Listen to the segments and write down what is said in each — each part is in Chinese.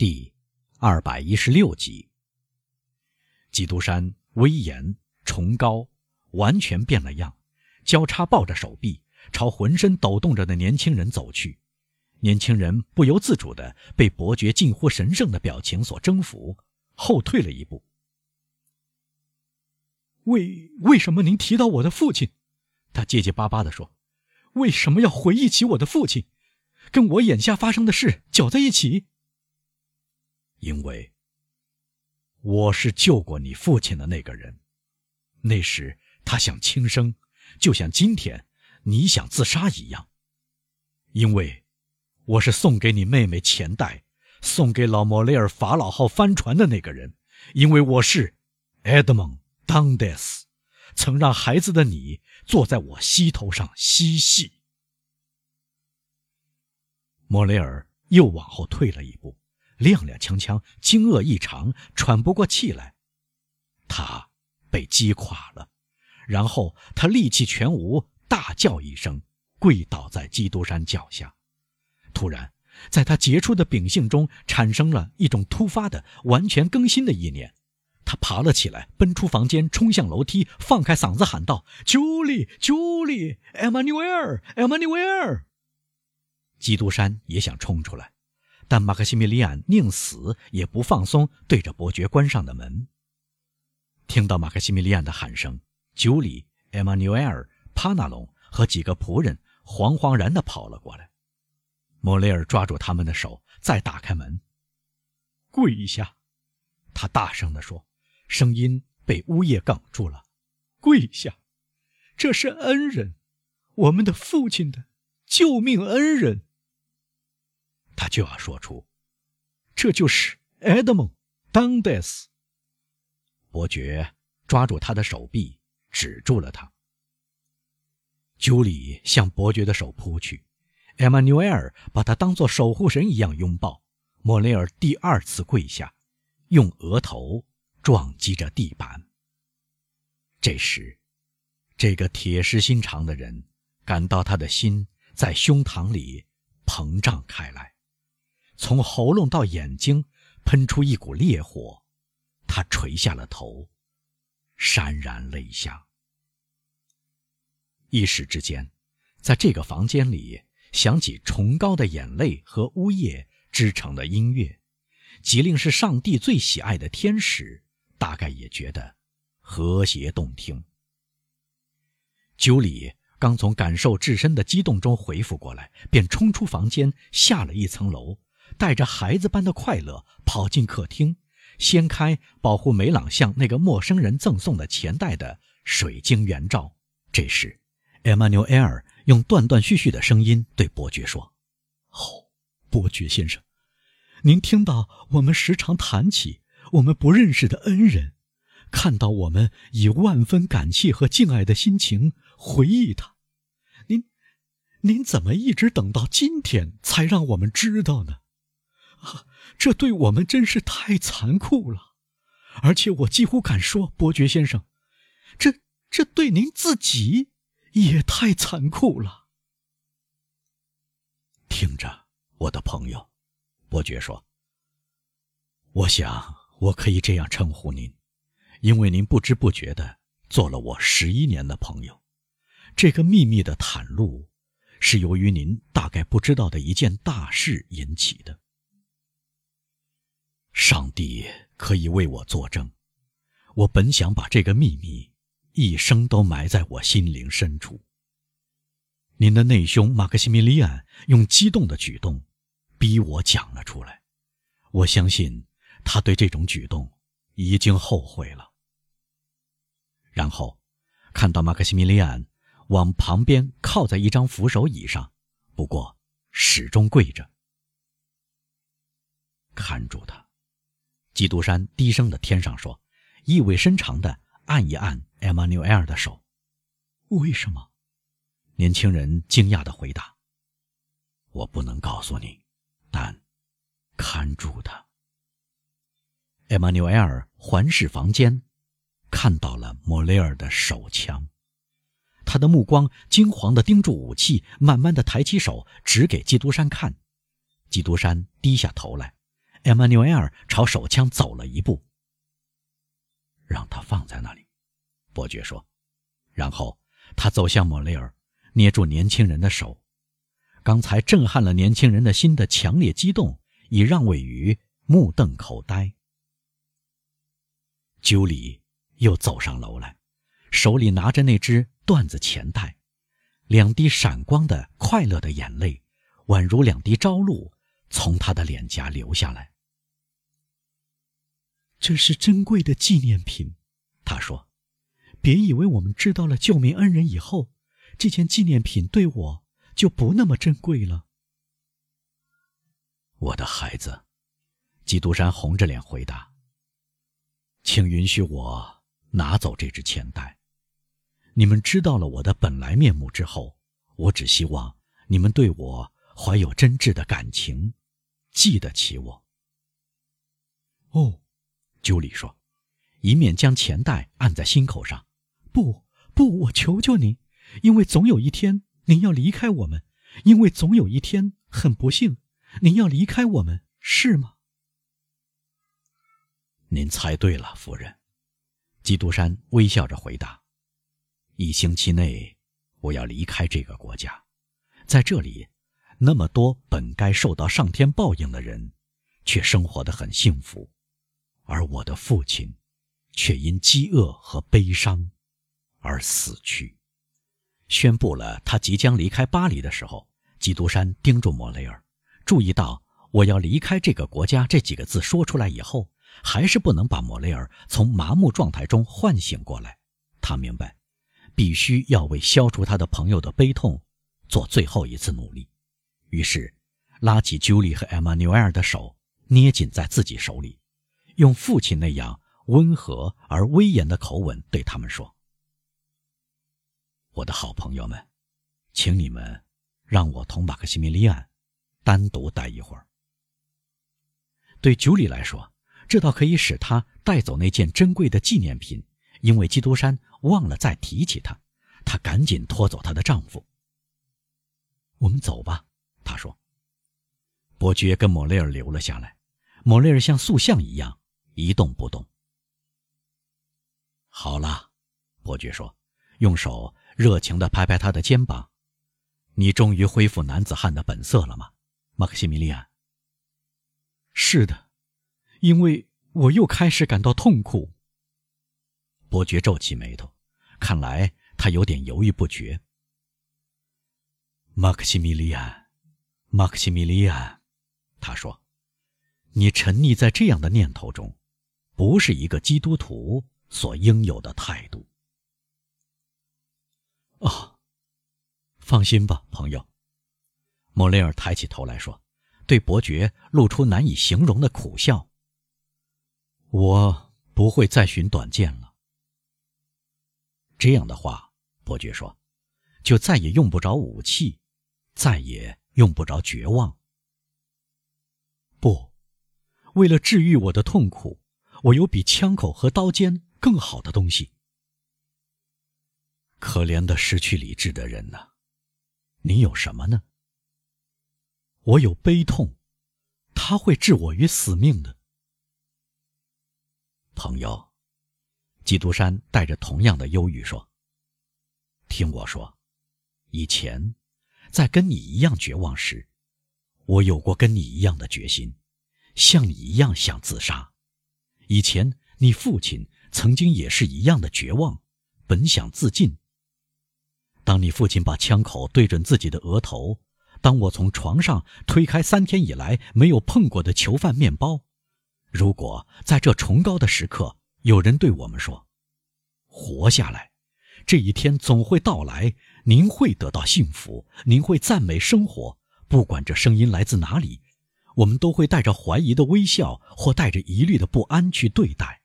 第二百一十六集。基督山威严崇高，完全变了样，交叉抱着手臂，朝浑身抖动着的年轻人走去。年轻人不由自主地被伯爵近乎神圣的表情所征服，后退了一步。为为什么您提到我的父亲？他结结巴巴地说：“为什么要回忆起我的父亲，跟我眼下发生的事搅在一起？”因为我是救过你父亲的那个人。那时他想轻生，就像今天你想自杀一样。因为我是送给你妹妹钱袋、送给老莫雷尔法老号帆船的那个人。因为我是埃德蒙。当德斯曾让孩子的你坐在我膝头上嬉戏。莫雷尔又往后退了一步，踉踉跄跄，惊愕异常，喘不过气来。他被击垮了，然后他力气全无，大叫一声，跪倒在基督山脚下。突然，在他杰出的秉性中产生了一种突发的、完全更新的意念。他爬了起来，奔出房间，冲向楼梯，放开嗓子喊道：“朱莉，朱莉，艾玛纽埃尔，艾玛纽埃尔！”基督山也想冲出来，但马克西米利安宁死也不放松对着伯爵关上的门。听到马克西米利安的喊声，九里、艾玛纽埃尔、帕纳隆和几个仆人惶惶然地跑了过来。莫雷尔抓住他们的手，再打开门，跪下，他大声地说。声音被呜咽哽住了，跪下，这是恩人，我们的父亲的救命恩人。他就要说出，这就是埃德蒙·当德斯。伯爵抓住他的手臂，止住了他。朱莉向伯爵的手扑去，艾玛纽埃尔把他当作守护神一样拥抱。莫雷尔第二次跪下，用额头。撞击着地板。这时，这个铁石心肠的人感到他的心在胸膛里膨胀开来，从喉咙到眼睛喷出一股烈火。他垂下了头，潸然泪下。一时之间，在这个房间里响起崇高的眼泪和呜咽织成的音乐，即令是上帝最喜爱的天使。大概也觉得和谐动听。九里刚从感受至深的激动中回复过来，便冲出房间，下了一层楼，带着孩子般的快乐跑进客厅，掀开保护梅朗向那个陌生人赠送的钱袋的水晶圆罩。这时，艾玛纽埃尔用断断续续的声音对伯爵说：“哦，伯爵先生，您听到我们时常谈起。”我们不认识的恩人，看到我们以万分感激和敬爱的心情回忆他，您，您怎么一直等到今天才让我们知道呢？这对我们真是太残酷了，而且我几乎敢说，伯爵先生，这这对您自己也太残酷了。听着，我的朋友，伯爵说，我想。我可以这样称呼您，因为您不知不觉的做了我十一年的朋友。这个秘密的袒露，是由于您大概不知道的一件大事引起的。上帝可以为我作证，我本想把这个秘密一生都埋在我心灵深处。您的内兄马克西米利安用激动的举动，逼我讲了出来。我相信。他对这种举动已经后悔了。然后，看到马克西米利安往旁边靠在一张扶手椅上，不过始终跪着。看住他，基督山低声的天上说，意味深长的按一按艾玛纽埃尔的手。为什么？年轻人惊讶的回答：“我不能告诉你，但看住他。”艾玛纽埃尔环视房间，看到了莫雷尔的手枪。他的目光惊惶地盯住武器，慢慢地抬起手指给基督山看。基督山低下头来。艾玛纽埃尔朝手枪走了一步。让他放在那里，伯爵说。然后他走向莫雷尔，捏住年轻人的手。刚才震撼了年轻人的心的强烈激动，已让位于目瞪口呆。九里又走上楼来，手里拿着那只缎子钱袋，两滴闪光的快乐的眼泪，宛如两滴朝露，从他的脸颊流下来。这是珍贵的纪念品，他说：“别以为我们知道了救命恩人以后，这件纪念品对我就不那么珍贵了。”我的孩子，基督山红着脸回答：“请允许我拿走这只钱袋。你们知道了我的本来面目之后，我只希望你们对我怀有真挚的感情，记得起我。”哦。鸠里说，一面将钱袋按在心口上。不，不，我求求您，因为总有一天您要离开我们，因为总有一天很不幸，您要离开我们，是吗？您猜对了，夫人。基督山微笑着回答：“一星期内，我要离开这个国家，在这里，那么多本该受到上天报应的人，却生活得很幸福。”而我的父亲，却因饥饿和悲伤而死去。宣布了他即将离开巴黎的时候，基督山盯住莫雷尔，注意到“我要离开这个国家”这几个字说出来以后，还是不能把莫雷尔从麻木状态中唤醒过来。他明白，必须要为消除他的朋友的悲痛做最后一次努力。于是，拉起朱莉和艾玛纽埃尔的手，捏紧在自己手里。用父亲那样温和而威严的口吻对他们说：“我的好朋友们，请你们让我同马克西米利安单独待一会儿。”对九里来说，这倒可以使他带走那件珍贵的纪念品，因为基督山忘了再提起他。她赶紧拖走她的丈夫。“我们走吧。”他说。伯爵跟莫雷尔留了下来。莫雷尔像塑像一样。一动不动。好了，伯爵说，用手热情地拍拍他的肩膀。你终于恢复男子汉的本色了吗，马克西米利安？是的，因为我又开始感到痛苦。伯爵皱起眉头，看来他有点犹豫不决。马克西米利安，马克西米利安，他说：“你沉溺在这样的念头中。”不是一个基督徒所应有的态度。哦，放心吧，朋友。莫雷尔抬起头来说，对伯爵露出难以形容的苦笑。我不会再寻短见了。这样的话，伯爵说，就再也用不着武器，再也用不着绝望。不，为了治愈我的痛苦。我有比枪口和刀尖更好的东西。可怜的失去理智的人呐，你有什么呢？我有悲痛，他会置我于死命的。朋友，基督山带着同样的忧郁说：“听我说，以前，在跟你一样绝望时，我有过跟你一样的决心，像你一样想自杀。”以前，你父亲曾经也是一样的绝望，本想自尽。当你父亲把枪口对准自己的额头，当我从床上推开三天以来没有碰过的囚犯面包，如果在这崇高的时刻有人对我们说：“活下来，这一天总会到来，您会得到幸福，您会赞美生活，不管这声音来自哪里。”我们都会带着怀疑的微笑，或带着疑虑的不安去对待。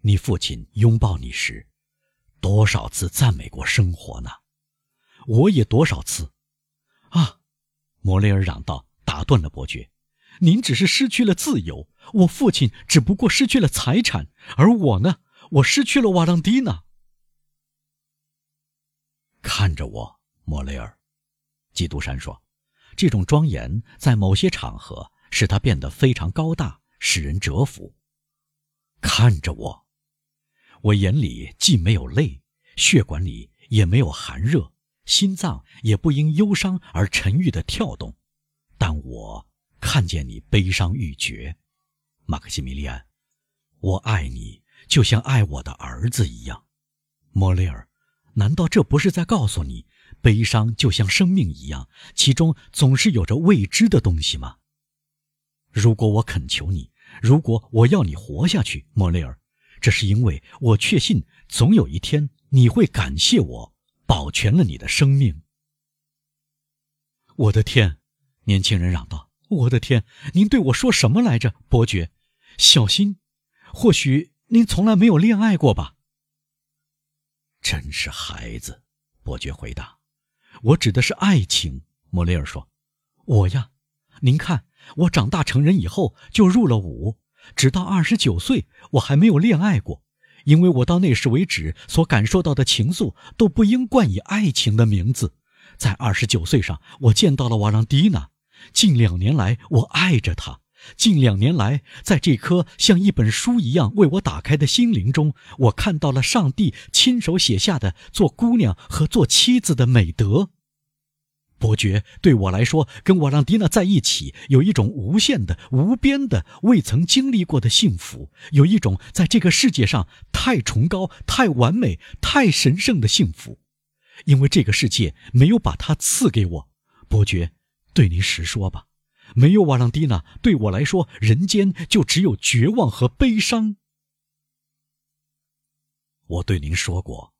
你父亲拥抱你时，多少次赞美过生活呢？我也多少次。啊！莫雷尔嚷道，打断了伯爵：“您只是失去了自由，我父亲只不过失去了财产，而我呢？我失去了瓦朗蒂娜。”看着我，莫雷尔，基督山说。这种庄严在某些场合，使他变得非常高大，使人折服。看着我，我眼里既没有泪，血管里也没有寒热，心脏也不因忧伤而沉郁的跳动，但我看见你悲伤欲绝，马克西米利安，我爱你就像爱我的儿子一样，莫雷尔，难道这不是在告诉你，悲伤就像生命一样，其中总是有着未知的东西吗？如果我恳求你。如果我要你活下去，莫雷尔，这是因为我确信总有一天你会感谢我保全了你的生命。我的天！年轻人嚷道：“我的天，您对我说什么来着，伯爵？小心，或许您从来没有恋爱过吧？”真是孩子，伯爵回答：“我指的是爱情。”莫雷尔说：“我呀，您看。”我长大成人以后就入了伍，直到二十九岁，我还没有恋爱过，因为我到那时为止所感受到的情愫都不应冠以爱情的名字。在二十九岁上，我见到了瓦朗蒂娜，近两年来我爱着她。近两年来，在这颗像一本书一样为我打开的心灵中，我看到了上帝亲手写下的做姑娘和做妻子的美德。伯爵对我来说，跟瓦朗蒂娜在一起，有一种无限的、无边的、未曾经历过的幸福，有一种在这个世界上太崇高、太完美、太神圣的幸福，因为这个世界没有把它赐给我。伯爵，对您实说吧，没有瓦朗蒂娜，对我来说，人间就只有绝望和悲伤。我对您说过，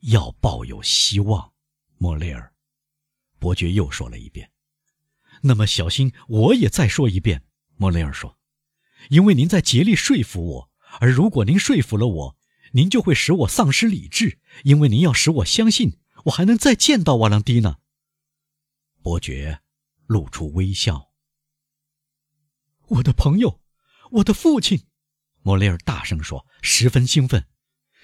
要抱有希望，莫雷尔。伯爵又说了一遍，那么小心，我也再说一遍。莫雷尔说：“因为您在竭力说服我，而如果您说服了我，您就会使我丧失理智，因为您要使我相信我还能再见到瓦朗蒂娜。”伯爵露出微笑。我的朋友，我的父亲，莫雷尔大声说，十分兴奋。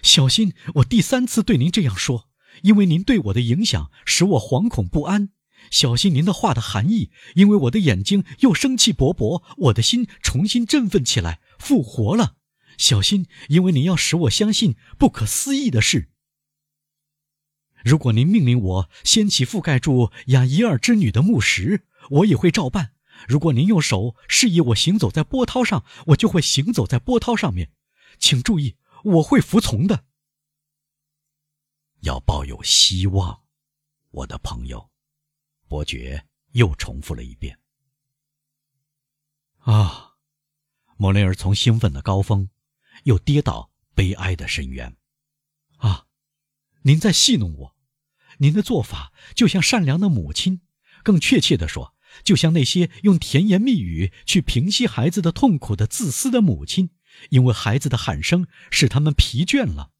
小心，我第三次对您这样说。因为您对我的影响使我惶恐不安，小心您的话的含义。因为我的眼睛又生气勃勃，我的心重新振奋起来，复活了。小心，因为您要使我相信不可思议的事。如果您命令我掀起覆盖住雅伊尔之女的木石，我也会照办。如果您用手示意我行走在波涛上，我就会行走在波涛上面。请注意，我会服从的。要抱有希望，我的朋友，伯爵又重复了一遍。啊，莫雷尔从兴奋的高峰，又跌到悲哀的深渊。啊，您在戏弄我，您的做法就像善良的母亲，更确切地说，就像那些用甜言蜜语去平息孩子的痛苦的自私的母亲，因为孩子的喊声使他们疲倦了。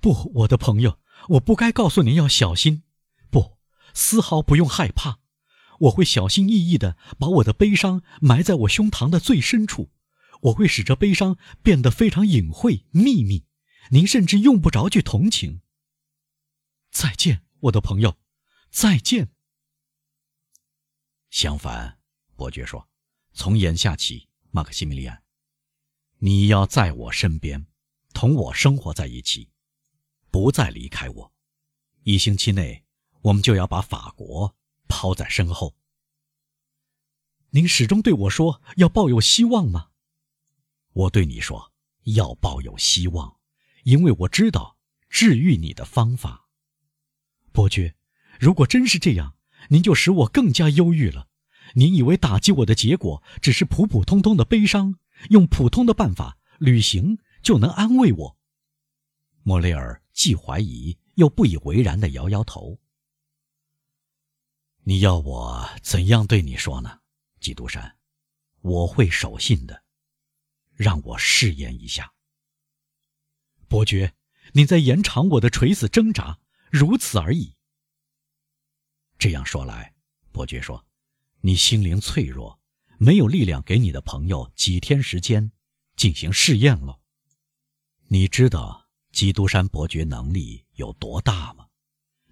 不，我的朋友。我不该告诉您要小心，不，丝毫不用害怕。我会小心翼翼地把我的悲伤埋在我胸膛的最深处，我会使这悲伤变得非常隐晦、秘密，您甚至用不着去同情。再见，我的朋友，再见。相反，伯爵说，从眼下起，马克西米利安，你要在我身边，同我生活在一起。不再离开我，一星期内，我们就要把法国抛在身后。您始终对我说要抱有希望吗？我对你说要抱有希望，因为我知道治愈你的方法。伯爵，如果真是这样，您就使我更加忧郁了。您以为打击我的结果只是普普通通的悲伤，用普通的办法旅行就能安慰我？莫雷尔。既怀疑又不以为然的摇摇头。你要我怎样对你说呢，基督山？我会守信的。让我试验一下。伯爵，你在延长我的垂死挣扎，如此而已。这样说来，伯爵说，你心灵脆弱，没有力量给你的朋友几天时间进行试验了。你知道。基督山伯爵能力有多大吗？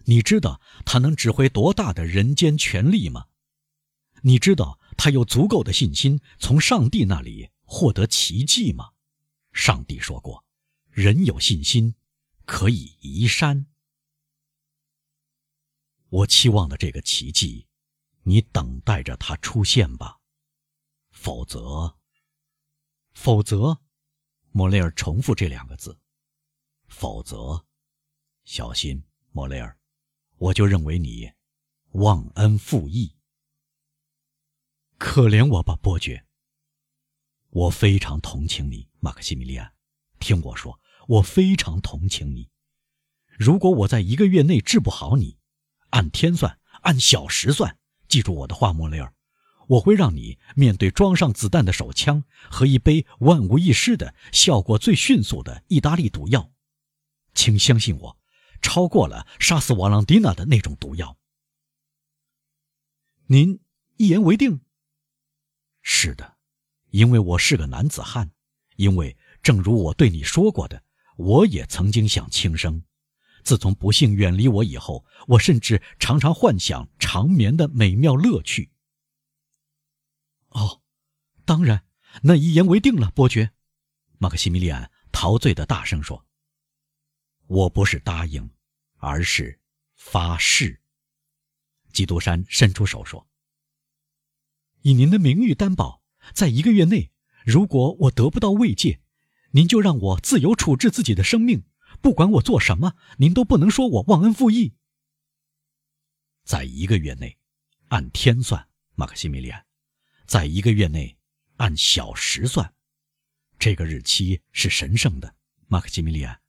你知道他能指挥多大的人间权力吗？你知道他有足够的信心从上帝那里获得奇迹吗？上帝说过，人有信心可以移山。我期望的这个奇迹，你等待着它出现吧，否则，否则，莫雷尔重复这两个字，否则，小心，莫雷尔，我就认为你忘恩负义。可怜我吧，伯爵。我非常同情你，马克西米利安。听我说，我非常同情你。如果我在一个月内治不好你，按天算，按小时算，记住我的话，莫雷尔，我会让你面对装上子弹的手枪和一杯万无一失的、效果最迅速的意大利毒药。请相信我，超过了杀死瓦朗蒂娜的那种毒药。您一言为定。是的，因为我是个男子汉，因为正如我对你说过的，我也曾经想轻生。自从不幸远离我以后，我甚至常常幻想长眠的美妙乐趣。哦，当然，那一言为定了，伯爵。马克西米利安陶醉的大声说：“我不是答应，而是发誓。”基督山伸出手说：“以您的名誉担保，在一个月内，如果我得不到慰藉，您就让我自由处置自己的生命。”不管我做什么，您都不能说我忘恩负义。在一个月内，按天算，马克西米利安；在一个月内，按小时算。这个日期是神圣的，马克西米利安。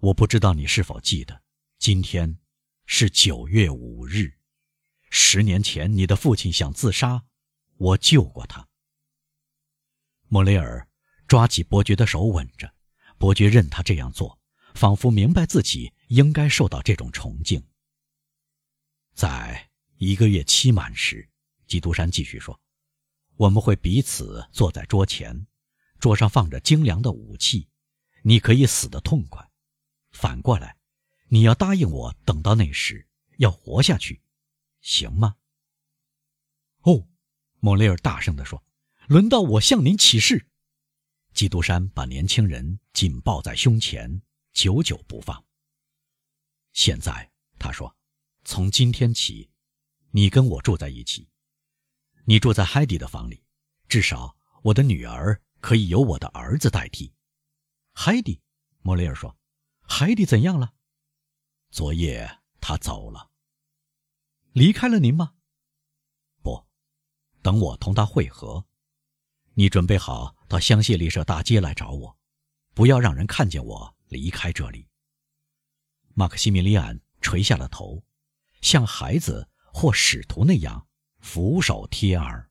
我不知道你是否记得，今天是九月五日。十年前，你的父亲想自杀，我救过他。莫雷尔抓起伯爵的手吻着，伯爵任他这样做。仿佛明白自己应该受到这种崇敬。在一个月期满时，基督山继续说：“我们会彼此坐在桌前，桌上放着精良的武器，你可以死得痛快。反过来，你要答应我，等到那时要活下去，行吗？”哦，莫雷尔大声地说：“轮到我向您起誓。”基督山把年轻人紧抱在胸前。久久不放。现在他说：“从今天起，你跟我住在一起。你住在海蒂的房里，至少我的女儿可以由我的儿子代替。”海蒂，莫雷尔说：“海蒂怎样了？昨夜他走了，离开了您吗？不，等我同他会合。你准备好到香榭丽舍大街来找我，不要让人看见我。”离开这里，马克西米利安垂下了头，像孩子或使徒那样俯首贴耳。